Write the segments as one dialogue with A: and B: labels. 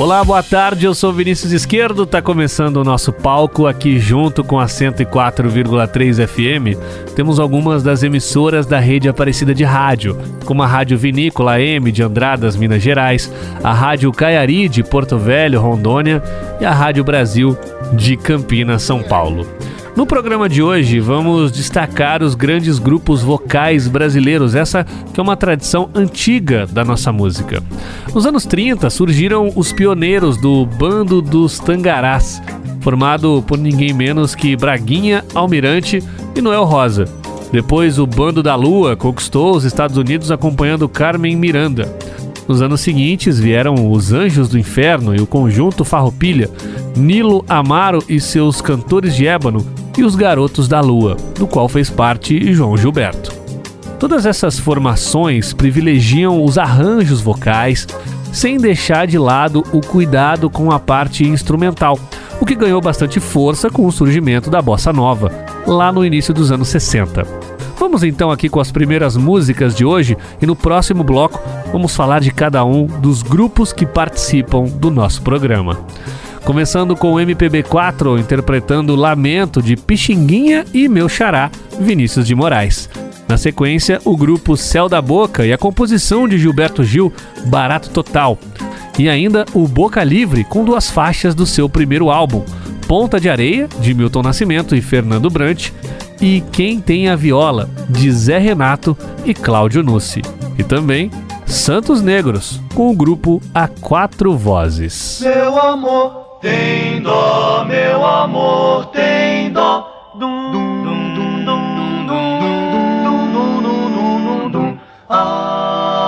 A: Olá, boa tarde. Eu sou Vinícius Esquerdo. Tá começando o nosso palco aqui junto com a 104,3 FM. Temos algumas das emissoras da rede Aparecida de Rádio, como a Rádio Vinícola AM de Andradas, Minas Gerais, a Rádio Caiari de Porto Velho, Rondônia e a Rádio Brasil de Campinas, São Paulo. No programa de hoje, vamos destacar os grandes grupos vocais brasileiros, essa que é uma tradição antiga da nossa música. Nos anos 30 surgiram os pioneiros do Bando dos Tangarás, formado por ninguém menos que Braguinha, Almirante e Noel Rosa. Depois, o Bando da Lua conquistou os Estados Unidos acompanhando Carmen Miranda. Nos anos seguintes vieram os Anjos do Inferno e o conjunto Farroupilha, Nilo Amaro e seus cantores de ébano e os Garotos da Lua, do qual fez parte João Gilberto. Todas essas formações privilegiam os arranjos vocais, sem deixar de lado o cuidado com a parte instrumental, o que ganhou bastante força com o surgimento da bossa nova, lá no início dos anos 60. Vamos então aqui com as primeiras músicas de hoje e no próximo bloco vamos falar de cada um dos grupos que participam do nosso programa. Começando com o MPB4 interpretando Lamento de Pixinguinha e Meu Xará, Vinícius de Moraes. Na sequência, o grupo Céu da Boca e a composição de Gilberto Gil, Barato Total. E ainda o Boca Livre com duas faixas do seu primeiro álbum, Ponta de Areia, de Milton Nascimento e Fernando Brant, e Quem Tem a Viola, de Zé Renato e Cláudio Nussi. E também Santos Negros, com o grupo A Quatro Vozes.
B: Meu amor tem dó, meu amor, tem dó. Dum, dum, dum, dum, dum, dum, dum, dum, dum, dum, dum, dum. Ah,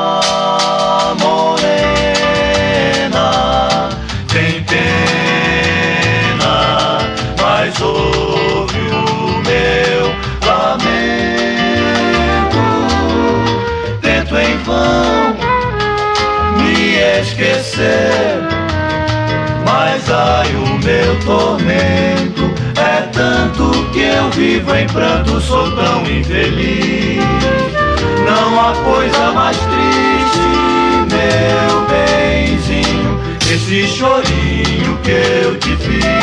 B: em vão me esquecer meu tormento é tanto que eu vivo em pranto, sou tão infeliz. Não há coisa mais triste, meu benzinho, esse chorinho que eu te fiz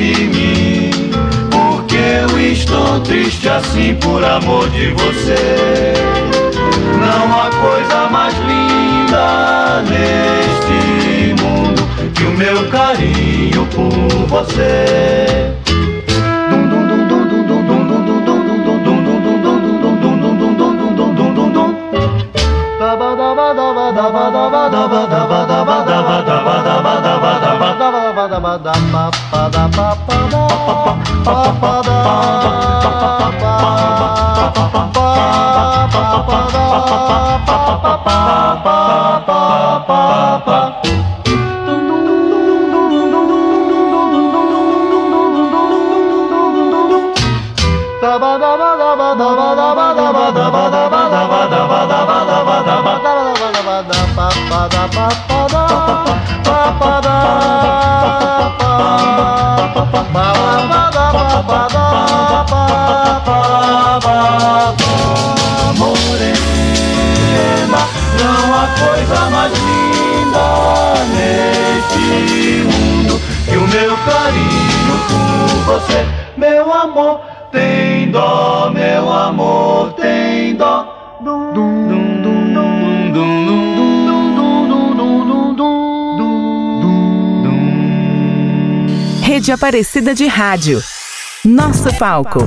B: de mim, porque eu estou triste assim por amor de você. Não há coisa mais linda neste mundo que o meu carinho por você. Morena, não há coisa mais linda neste mundo que o meu carinho por você, meu amor. Tem dó, meu amor,
C: Rede Aparecida de Rádio. Nosso palco.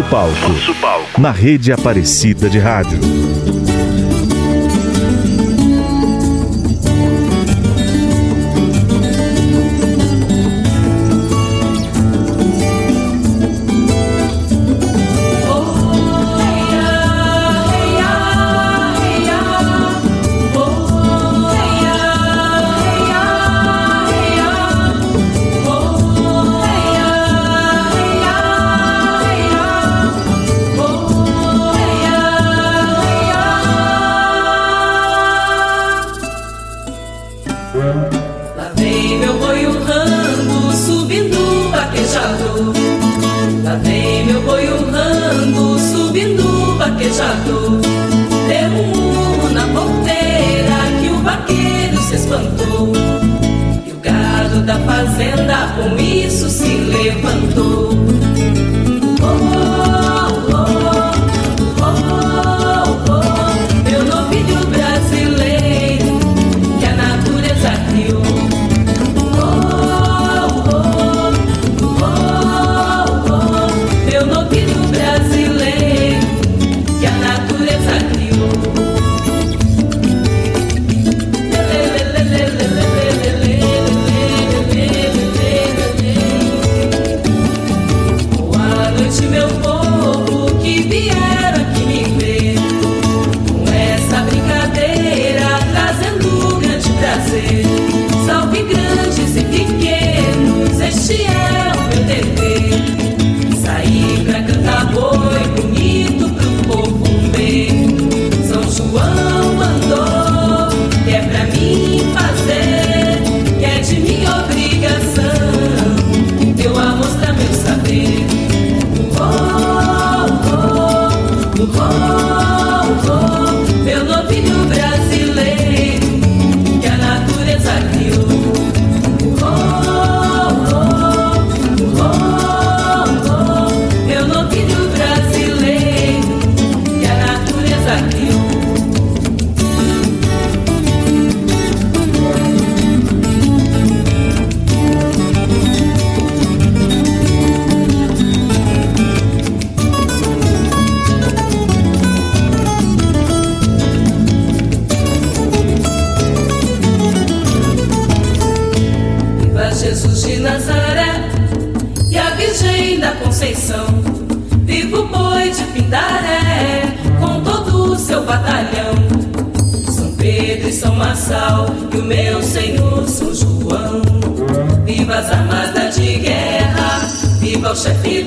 D: Nosso palco.
E: Nosso palco.
D: Na rede Aparecida de Rádio.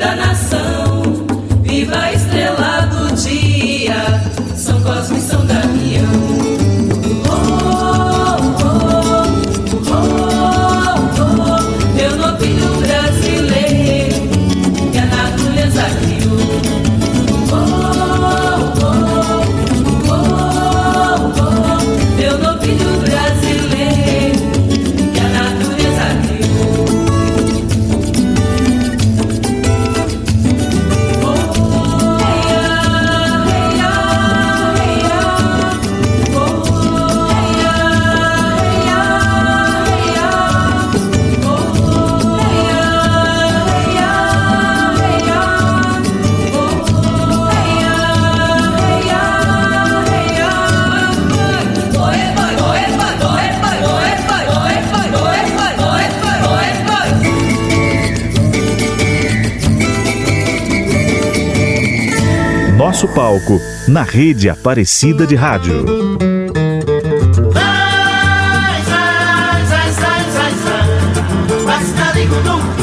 F: da nação.
D: na rede Aparecida de Rádio.
G: Vai, vai, vai,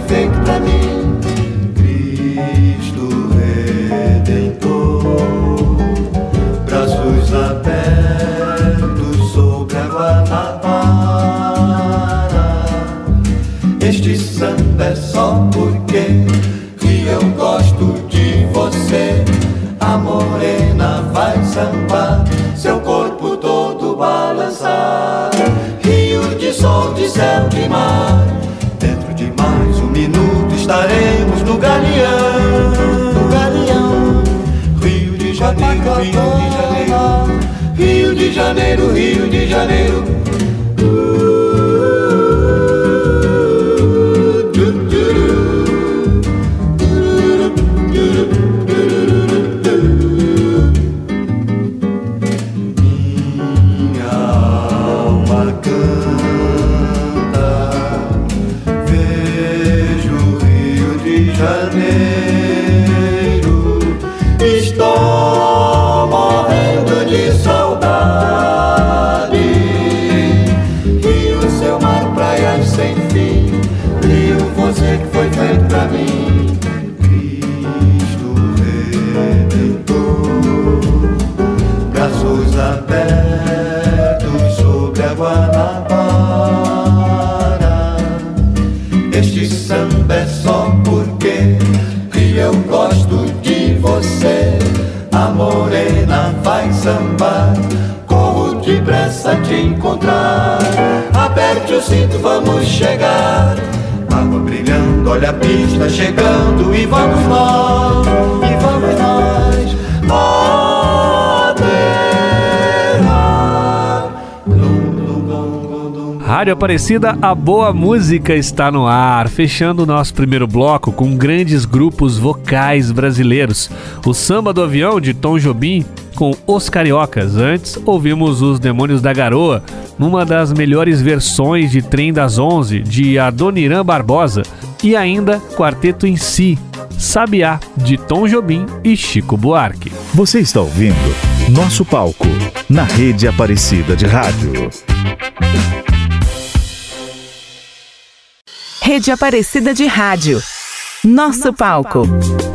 B: Foi feito pra mim. Rio de Janeiro. Rio de Janeiro, morena vai sambar, corro depressa te encontrar. Aperte o cinto, vamos chegar. Água brilhando, olha a pista chegando e vamos nós, e vamos
A: Rádio Aparecida, a boa música está no ar, fechando o nosso primeiro bloco com grandes grupos vocais brasileiros. O Samba do Avião, de Tom Jobim, com Os Cariocas. Antes, ouvimos Os Demônios da Garoa, numa das melhores versões de Trem das Onze, de Adoniran Barbosa. E ainda, Quarteto em Si, Sabiá, de Tom Jobim e Chico Buarque.
H: Você está ouvindo Nosso Palco, na rede Aparecida de Rádio.
C: Rede Aparecida de Rádio. Nosso palco.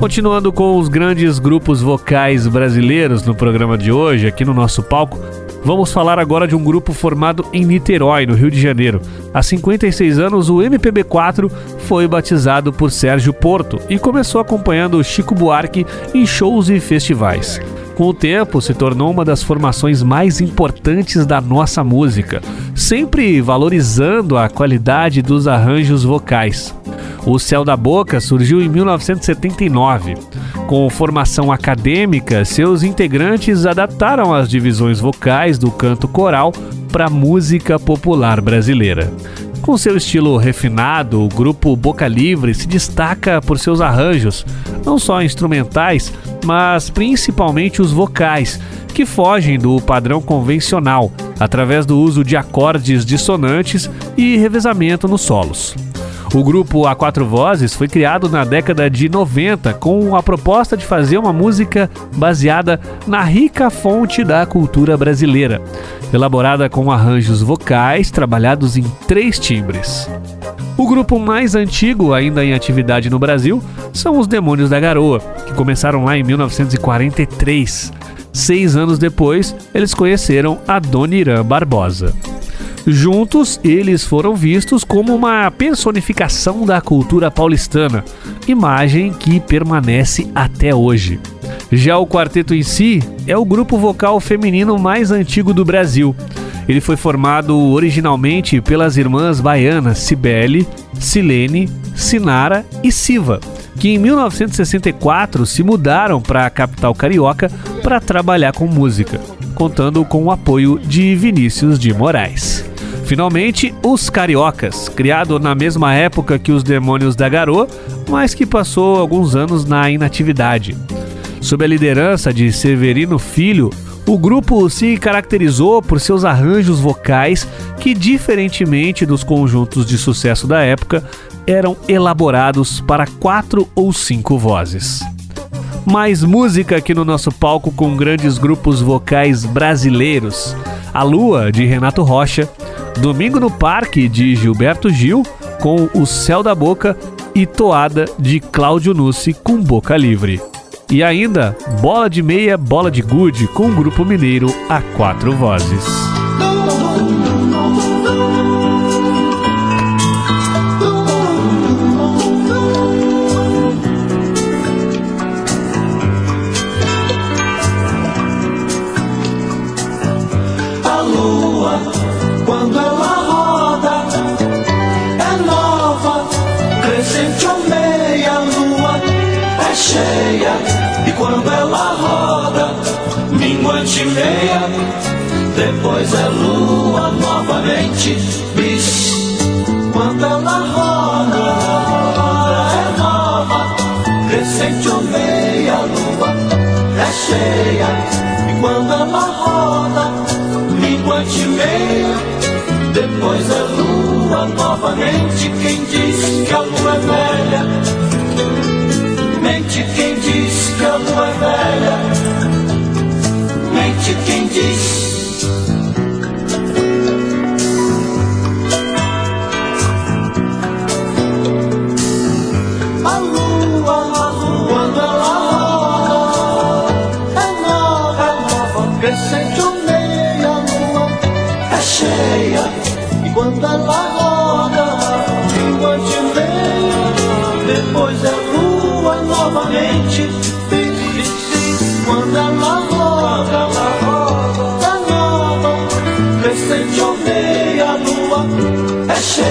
A: Continuando com os grandes grupos vocais brasileiros no programa de hoje, aqui no nosso palco, vamos falar agora de um grupo formado em Niterói, no Rio de Janeiro. Há 56 anos, o MPB4 foi batizado por Sérgio Porto e começou acompanhando Chico Buarque em shows e festivais. Com o tempo, se tornou uma das formações mais importantes da nossa música, sempre valorizando a qualidade dos arranjos vocais. O Céu da Boca surgiu em 1979. Com formação acadêmica, seus integrantes adaptaram as divisões vocais do canto coral para a música popular brasileira. Com seu estilo refinado, o grupo Boca Livre se destaca por seus arranjos, não só instrumentais, mas principalmente os vocais, que fogem do padrão convencional, através do uso de acordes dissonantes e revezamento nos solos. O grupo A Quatro Vozes foi criado na década de 90 com a proposta de fazer uma música baseada na rica fonte da cultura brasileira, elaborada com arranjos vocais trabalhados em três timbres. O grupo mais antigo ainda em atividade no Brasil são os Demônios da Garoa, que começaram lá em 1943. Seis anos depois, eles conheceram a Dona Irã Barbosa. Juntos, eles foram vistos como uma personificação da cultura paulistana, imagem que permanece até hoje. Já o quarteto em si é o grupo vocal feminino mais antigo do Brasil. Ele foi formado originalmente pelas irmãs baianas Cibele, Silene, Sinara e Siva, que em 1964 se mudaram para a capital carioca para trabalhar com música, contando com o apoio de Vinícius de Moraes. Finalmente, os Cariocas, criado na mesma época que os Demônios da Garoa, mas que passou alguns anos na inatividade. Sob a liderança de Severino Filho, o grupo se caracterizou por seus arranjos vocais que, diferentemente dos conjuntos de sucesso da época, eram elaborados para quatro ou cinco vozes. Mais música aqui no nosso palco com grandes grupos vocais brasileiros. A Lua, de Renato Rocha, Domingo no Parque, de Gilberto Gil, com O Céu da Boca, e Toada de Cláudio Nussi com Boca Livre. E ainda Bola de Meia, Bola de Gude com o grupo mineiro a quatro vozes.
C: Cheia. E quando ela roda, minguante meia, depois é lua novamente, bis. Quando ela roda, é nova, crescente ou meia lua, é cheia. E quando ela roda, minguante meia, depois é lua novamente. Quem diz Mente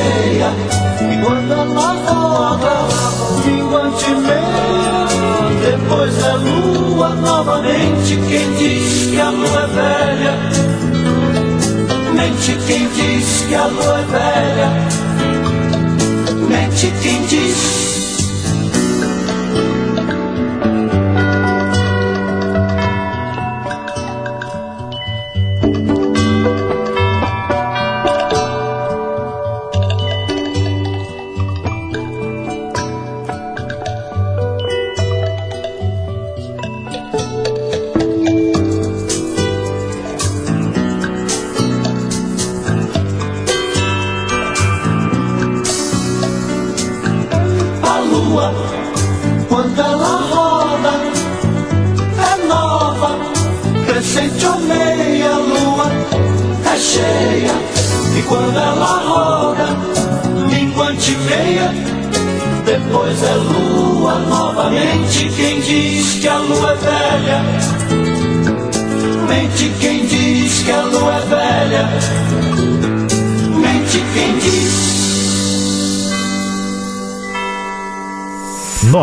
C: cheia. E quando ela roda, minguante meia, depois é lua novamente. Quem diz que a lua é velha? Mente quem diz que a lua é velha. Mente quem diz.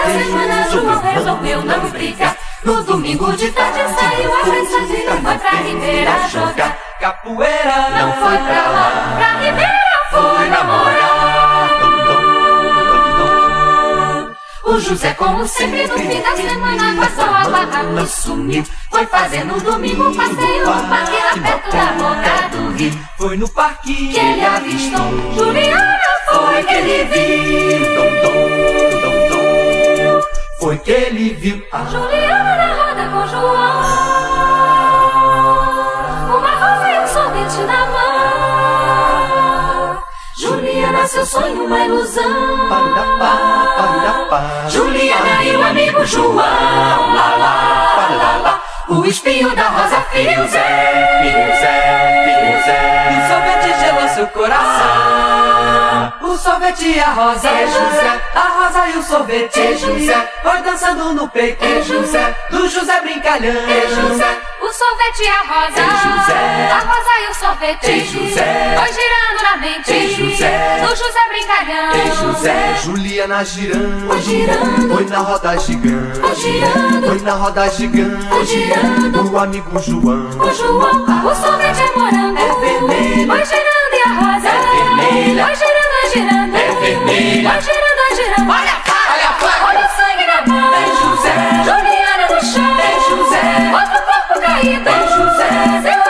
I: Da semana, João resolveu não brincar. No domingo de tarde saiu a sozinho e foi pra Ribeira jogar.
J: Capoeira
I: Não foi pra lá, pra Ribeira foi namorar. O José, como sempre, no fim da semana, passou a barra e sumiu. Foi fazer no domingo um passeio no parque lá perto da boca do rio.
J: Foi no parque
I: Que ele avistou Juliana, foi que ele viu.
J: Foi que ele viu a
I: Juliana na roda com João. Uma rosa e um sorvete na mão. Juliana, seu sonho, uma ilusão. Juliana e o amigo João. Lá, lá, lá, lá. O espinho da rosa, Zé,
J: filho Zé.
K: O sorvete gelou seu coração. O sorvete e a rosa
I: É José.
K: A rosa e o sorvete
I: É José.
K: Foi dançando no peito
I: É José.
K: Do José brincalhão
I: É José, o sorvete e a rosa.
J: É José.
I: A rosa e o sorvete.
J: É José.
I: Foi girando eternamente.
B: Ei, José.
I: Do José Brincalhão.
B: Ei, José, Juliana girando.
I: Vai girando.
B: Oi na roda gigante.
I: Vai girando.
B: Oi na roda gigante.
I: Vai girando.
B: O amigo João.
I: O João, o sorvete é morango.
B: É vermelho.
I: Vai girando e a rosa.
B: É vermelha.
I: Vai girando, vai girando.
B: É vermelha.
I: Vai girando, vai girando.
B: Olha a faca. Olha a faca.
I: Olha o sangue na mão.
B: Ei, José.
I: Juliana no chão.
B: Ei, José.
I: Outro corpo caído.
B: Ei, José.
I: Seu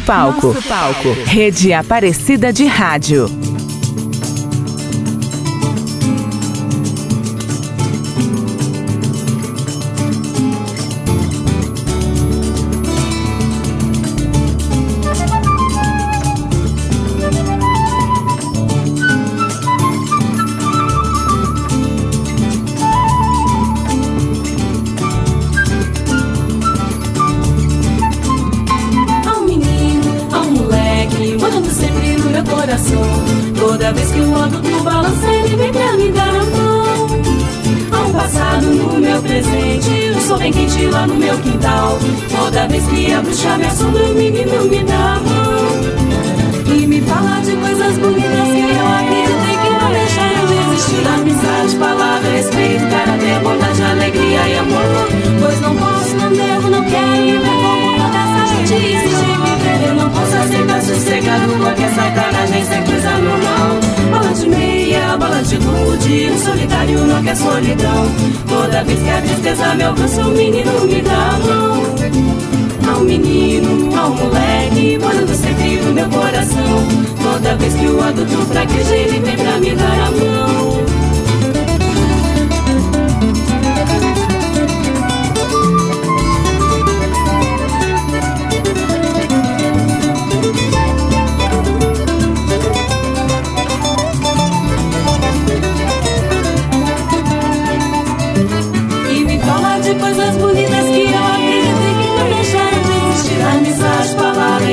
L: Nosso palco.
M: Nosso palco.
L: Rede Aparecida de Rádio.
D: Quente lá no meu quintal. Toda vez que a bruxa me assombra, o menino me dá a mão. E me fala de coisas bonitas que eu acredito e que não deixaram de existir. Amizade, palavra, respeito, caráter, bondade, alegria e amor. Pois não posso, não devo, não quero e ver como toda essa gente existe. Eu não posso aceitar sossegado qualquer sacanagem, isso é coisa normal. Bola de gude, o solitário não quer solidão. Toda vez que a tristeza me alcança, o menino me dá a mão. Ao menino, ao moleque, morando sempre no meu coração. Toda vez que o adulto fraqueja, ele vem pra me dar a mão.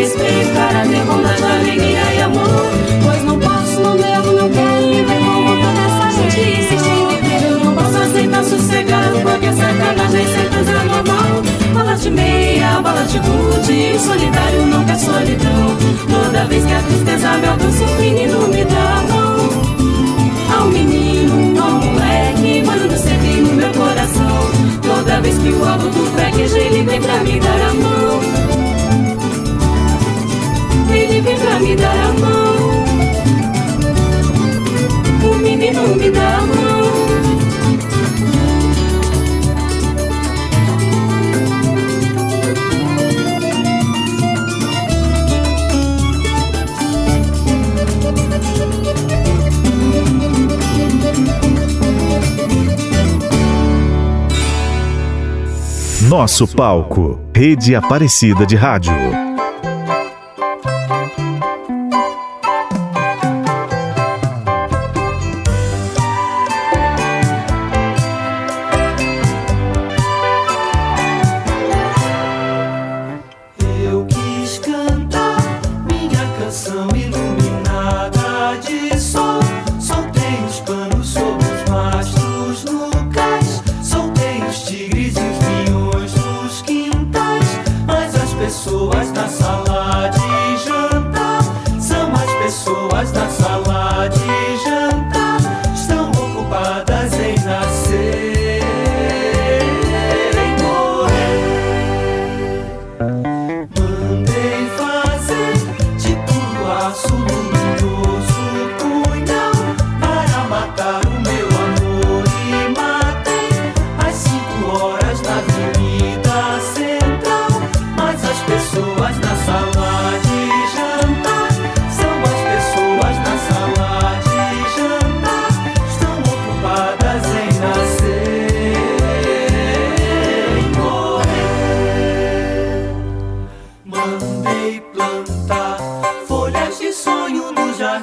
D: Palavra, respeito, caráter, bondade, alegria e amor. Pois não posso, não devo, não quero e ver como toda essa gente insiste. Eu não posso aceitar sossegado qualquer sacanagem, isso é coisa normal. Bola de meia, bola de gude, solitário não quer solidão. Toda vez que a tristeza me alcança, o menino me dá a mão. Ao menino, ao moleque, morando sempre no meu coração. Toda vez que o adulto fraqueja, ele vem pra me dar a mão. Pra me dar a mão. O menino me dá a mão.
C: Nosso palco. Rede Aparecida de Rádio.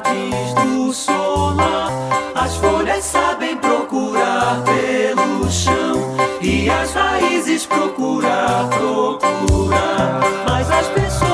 N: Jardins do solar. As folhas sabem procurar pelo chão e as raízes procurar, procurar. Mas as pessoas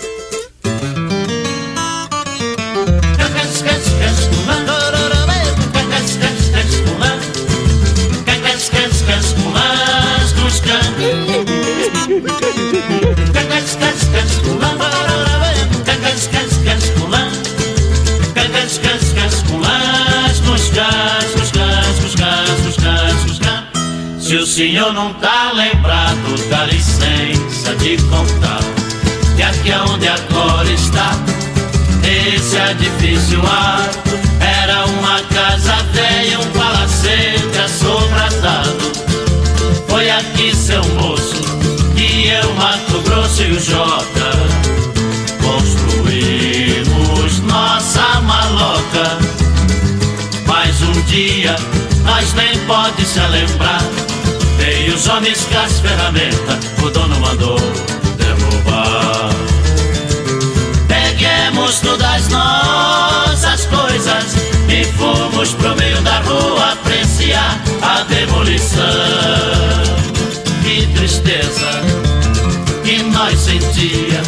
G: pode se lembrar Veio os homens com as ferramentas, o dono mandou derrubar. Peguemos todas nossas coisas e fomos pro meio da rua apreciar a demolição. Que tristeza que nós sentia,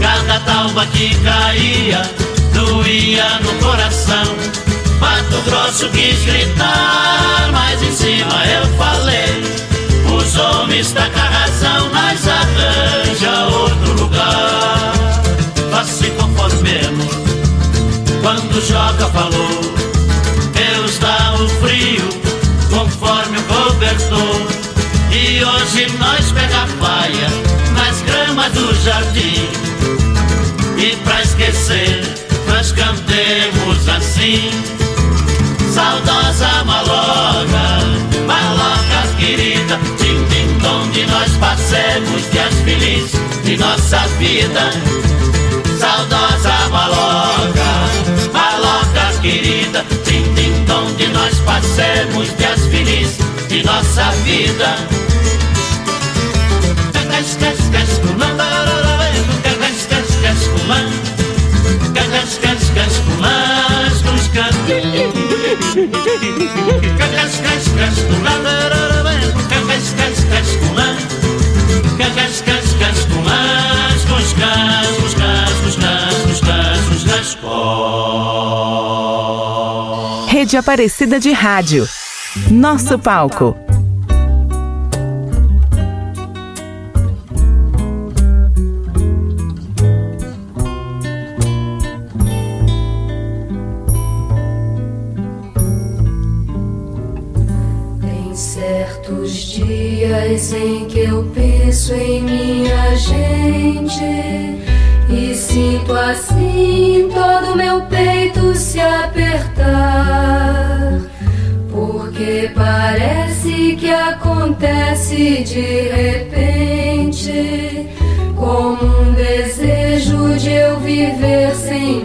G: cada talba que caía doía no coração. Mato Grosso quis gritar, do jardim. E pra esquecer, nós cantemos assim. Saudosa maloca, maloca querida, tim tim onde nós passemos dias felizes de nossa vida. Saudosa maloca, maloca querida, tim tim onde nós passemos dias felizes de nossa vida.
L: Rede Aparecida de Rádio. Nosso palco.
H: Certos dias em que eu penso em minha gente e sinto assim todo meu peito se apertar. Porque parece que acontece de repente, como um desejo de eu viver sem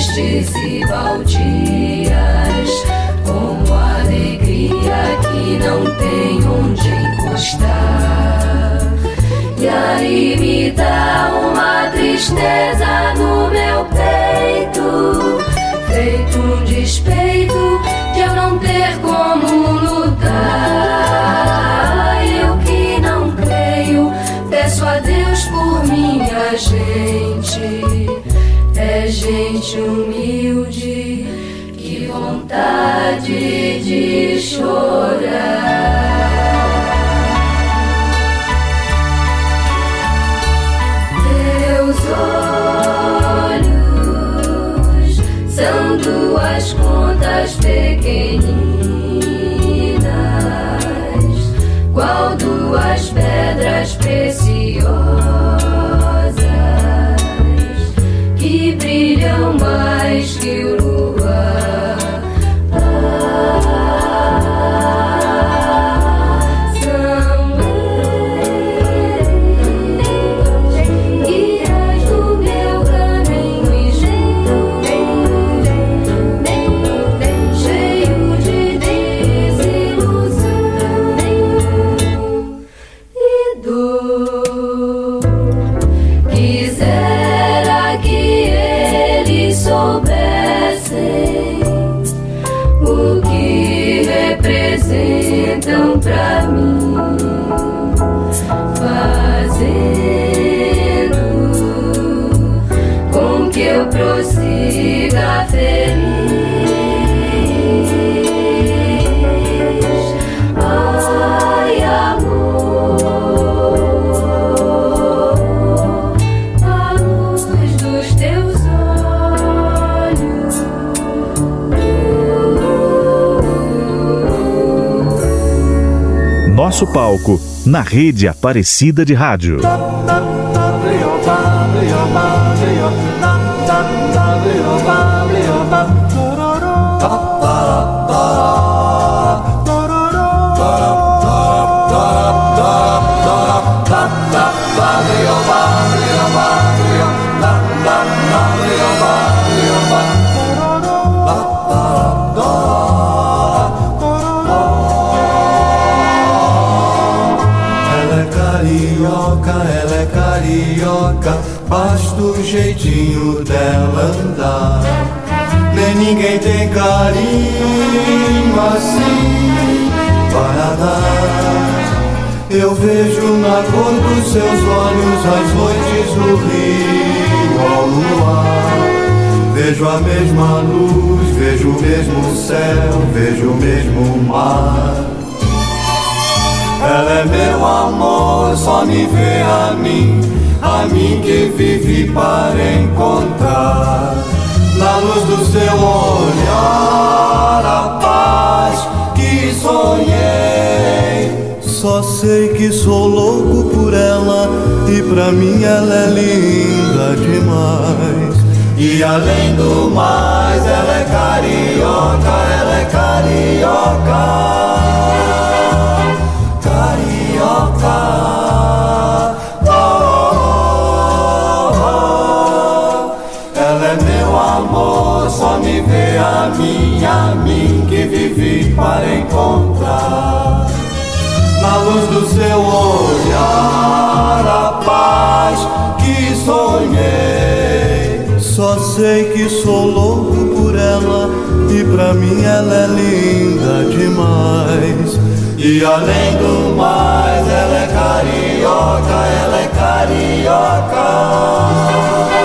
H: tristes e baldias, como alegria que não tem onde encostar. E aí me dá uma tristeza no meu peito, feito um despeito de eu não ter como lutar. Eu que não creio, peço a Deus por minha gente. É gente humilde, que vontade de chorar. Na rede Aparecida de Rádio.
B: Basta o jeitinho dela andar. Nem ninguém tem carinho assim para dar. Eu vejo na cor dos seus olhos as noites do rio ao luar. Vejo a mesma luz, vejo o mesmo céu, vejo o mesmo mar. Ela é meu amor, só me vê a mim, a mim que vive para encontrar. Na luz do seu olhar, a paz que sonhei. Só sei que sou louco por ela e pra mim ela é linda demais. E além do mais, ela é carioca, ela é carioca. Para encontrar. Na luz do seu olhar, a paz que sonhei. Só sei que sou louco por ela e pra mim ela é linda demais. E além do mais, ela é carioca, ela é
A: Rádio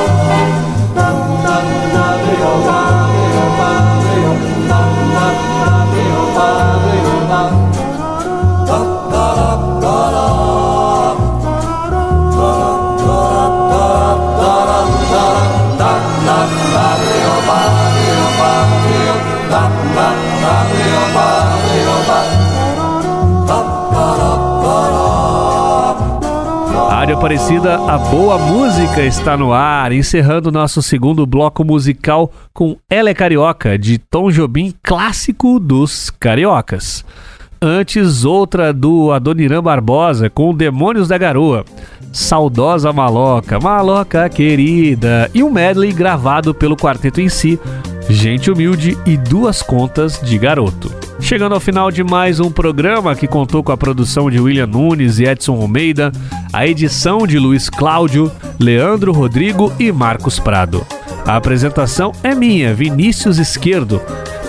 A: Aparecida, a boa música está no ar, encerrando nosso segundo bloco musical com Ela é Carioca, de Tom Jobim, clássico dos cariocas. Antes, outra do Adoniran Barbosa, com Demônios da Garoa. Saudosa Maloca, Maloca querida, e um medley gravado pelo quarteto em si, Gente Humilde e Duas Contas de Garoto. Chegando ao final de mais um programa que contou com a produção de William Nunes e Edson Almeida, a edição de Luiz Cláudio, Leandro Rodrigo e Marcos Prado. A apresentação é minha, Vinícius Esquerdo.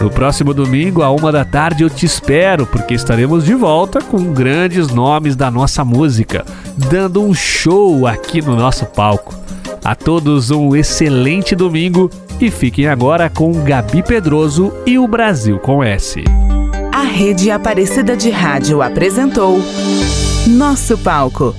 A: No próximo domingo, à uma da tarde, eu te espero, porque estaremos de volta com grandes nomes da nossa música, dando um show aqui no nosso palco. A todos um excelente domingo e fiquem agora com Gabi Pedroso e o Brasil com S.
C: A Rede Aparecida de Rádio apresentou Nosso Palco